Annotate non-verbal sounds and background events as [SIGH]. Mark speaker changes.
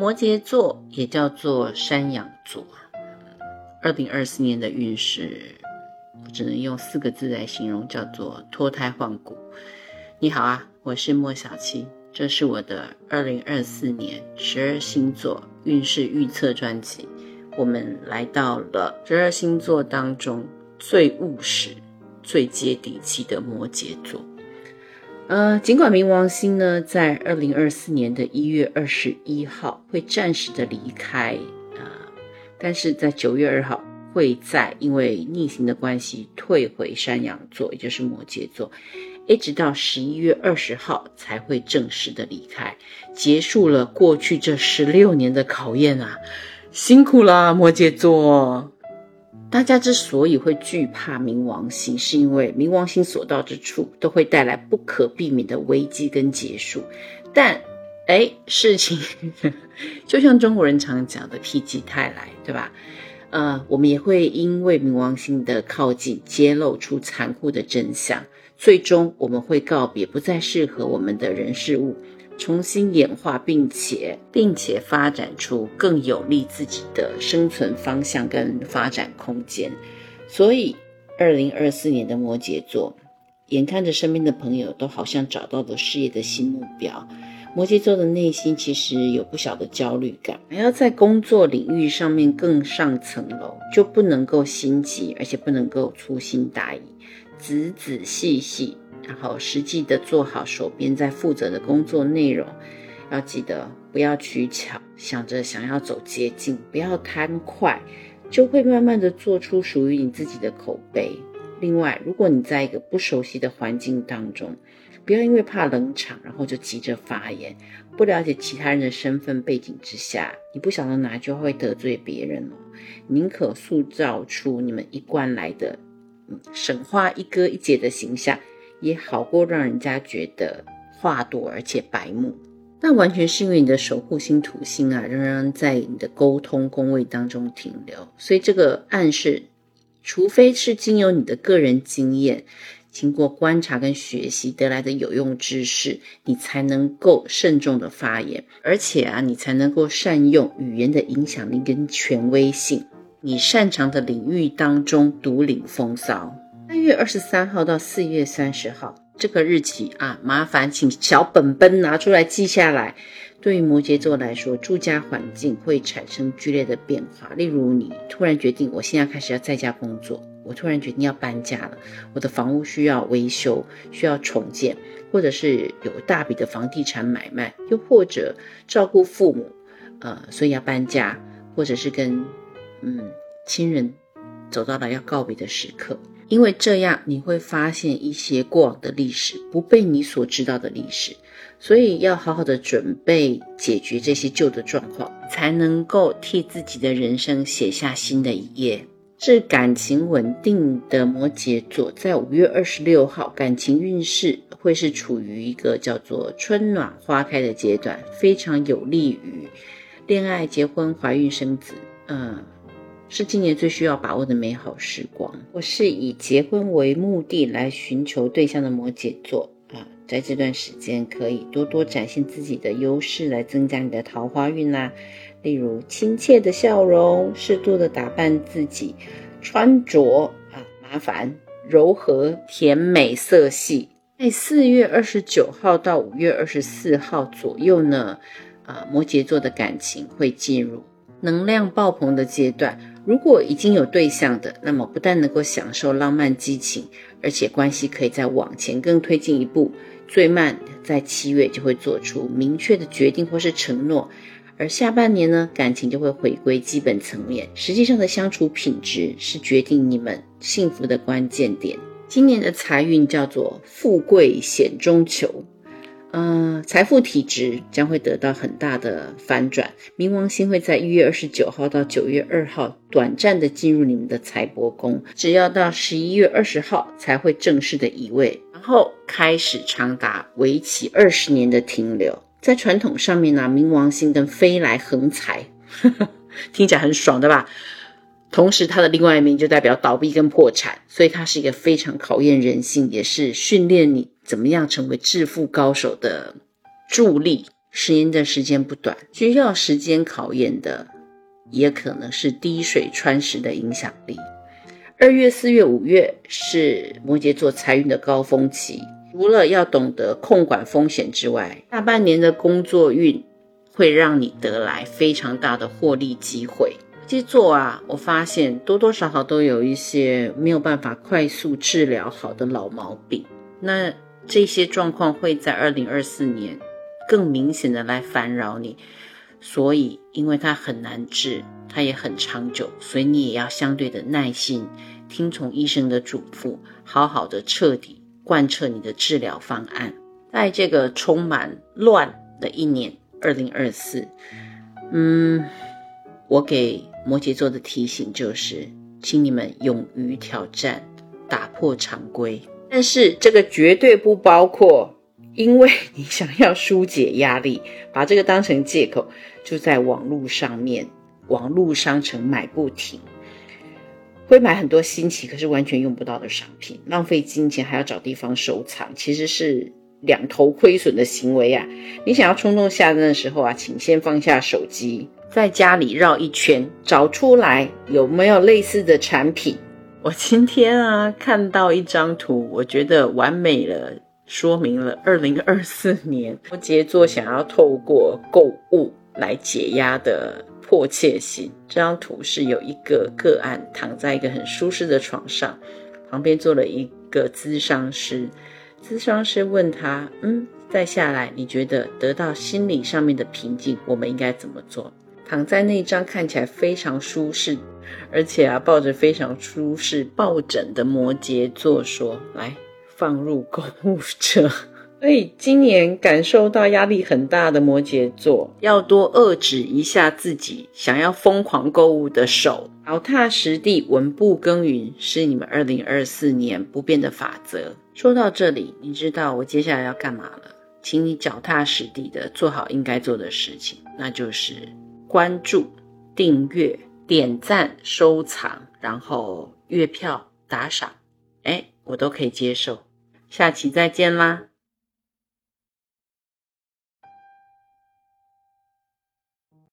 Speaker 1: 摩羯座也叫做山羊座，二零二四年的运势只能用四个字来形容，叫做脱胎换骨。你好啊，我是莫小七，这是我的二零二四年十二星座运势预测专辑。我们来到了十二星座当中最务实、最接地气的摩羯座。呃，尽管冥王星呢，在二零二四年的一月二十一号会暂时的离开啊，但是在九月二号会在因为逆行的关系退回山羊座，也就是摩羯座，一直到十一月二十号才会正式的离开，结束了过去这十六年的考验啊，辛苦啦，摩羯座。大家之所以会惧怕冥王星，是因为冥王星所到之处都会带来不可避免的危机跟结束。但，哎，事情 [LAUGHS] 就像中国人常讲的“否极泰来”，对吧？呃，我们也会因为冥王星的靠近，揭露出残酷的真相，最终我们会告别不再适合我们的人事物。重新演化，并且并且发展出更有利自己的生存方向跟发展空间。所以，二零二四年的摩羯座，眼看着身边的朋友都好像找到了事业的新目标，摩羯座的内心其实有不小的焦虑感。还要在工作领域上面更上层楼，就不能够心急，而且不能够粗心大意，仔仔细细。然后实际的做好手边在负责的工作内容，要记得不要取巧，想着想要走捷径，不要贪快，就会慢慢的做出属于你自己的口碑。另外，如果你在一个不熟悉的环境当中，不要因为怕冷场，然后就急着发言。不了解其他人的身份背景之下，你不晓得哪句话会得罪别人哦。宁可塑造出你们一贯来的，嗯，省话一哥一姐的形象。也好过让人家觉得话多而且白目，那完全是因为你的守护星土星啊，仍然在你的沟通宫位当中停留，所以这个暗示，除非是经由你的个人经验，经过观察跟学习得来的有用知识，你才能够慎重的发言，而且啊，你才能够善用语言的影响力跟权威性，你擅长的领域当中独领风骚。月二十三号到四月三十号这个日期啊，麻烦请小本本拿出来记下来。对于摩羯座来说，住家环境会产生剧烈的变化。例如，你突然决定，我现在开始要在家工作；我突然决定要搬家了，我的房屋需要维修、需要重建，或者是有大笔的房地产买卖，又或者照顾父母，呃，所以要搬家，或者是跟嗯亲人走到了要告别的时刻。因为这样，你会发现一些过往的历史不被你所知道的历史，所以要好好的准备解决这些旧的状况，才能够替自己的人生写下新的一页。是感情稳定的摩羯座，在五月二十六号，感情运势会是处于一个叫做春暖花开的阶段，非常有利于恋爱、结婚、怀孕、生子。嗯。是今年最需要把握的美好时光。我是以结婚为目的来寻求对象的摩羯座啊，在这段时间可以多多展现自己的优势，来增加你的桃花运啦。例如亲切的笑容，适度的打扮自己，穿着啊麻烦柔和甜美色系。在四月二十九号到五月二十四号左右呢，啊摩羯座的感情会进入能量爆棚的阶段。如果已经有对象的，那么不但能够享受浪漫激情，而且关系可以再往前更推进一步，最慢在七月就会做出明确的决定或是承诺，而下半年呢，感情就会回归基本层面，实际上的相处品质是决定你们幸福的关键点。今年的财运叫做富贵险中求。呃，财富体质将会得到很大的反转。冥王星会在一月二十九号到九月二号短暂的进入你们的财帛宫，只要到十一月二十号才会正式的移位，然后开始长达为期二十年的停留。在传统上面呢，冥王星跟飞来横财，[LAUGHS] 听起来很爽，对吧？同时，它的另外一名就代表倒闭跟破产，所以它是一个非常考验人性，也是训练你怎么样成为致富高手的助力。十年的时间不短，需要时间考验的，也可能是滴水穿石的影响力。二月、四月、五月是摩羯座财运的高峰期，除了要懂得控管风险之外，大半年的工作运会让你得来非常大的获利机会。摩羯座啊，我发现多多少少都有一些没有办法快速治疗好的老毛病，那这些状况会在二零二四年。更明显的来烦扰你，所以因为它很难治，它也很长久，所以你也要相对的耐心，听从医生的嘱咐，好好的彻底贯彻你的治疗方案。在这个充满乱的一年，二零二四，嗯，我给摩羯座的提醒就是，请你们勇于挑战，打破常规，但是这个绝对不包括。因为 [LAUGHS] 你想要疏解压力，把这个当成借口，就在网络上面、网络商城买不停，会买很多新奇可是完全用不到的商品，浪费金钱还要找地方收藏，其实是两头亏损的行为啊！你想要冲动下单的时候啊，请先放下手机，在家里绕一圈，找出来有没有类似的产品。我今天啊看到一张图，我觉得完美了。说明了二零二四年摩羯座想要透过购物来解压的迫切性。这张图是有一个个案躺在一个很舒适的床上，旁边坐了一个咨商师。咨商师问他：“嗯，再下来，你觉得得到心理上面的平静，我们应该怎么做？”躺在那张看起来非常舒适，而且啊抱着非常舒适抱枕的摩羯座说：“来。”放入购物车，[LAUGHS] 所以今年感受到压力很大的摩羯座，要多遏制一下自己想要疯狂购物的手，脚踏实地、稳步耕耘是你们二零二四年不变的法则。说到这里，你知道我接下来要干嘛了？请你脚踏实地的做好应该做的事情，那就是关注、订阅、点赞、收藏，然后月票打赏，哎，我都可以接受。下期再见啦！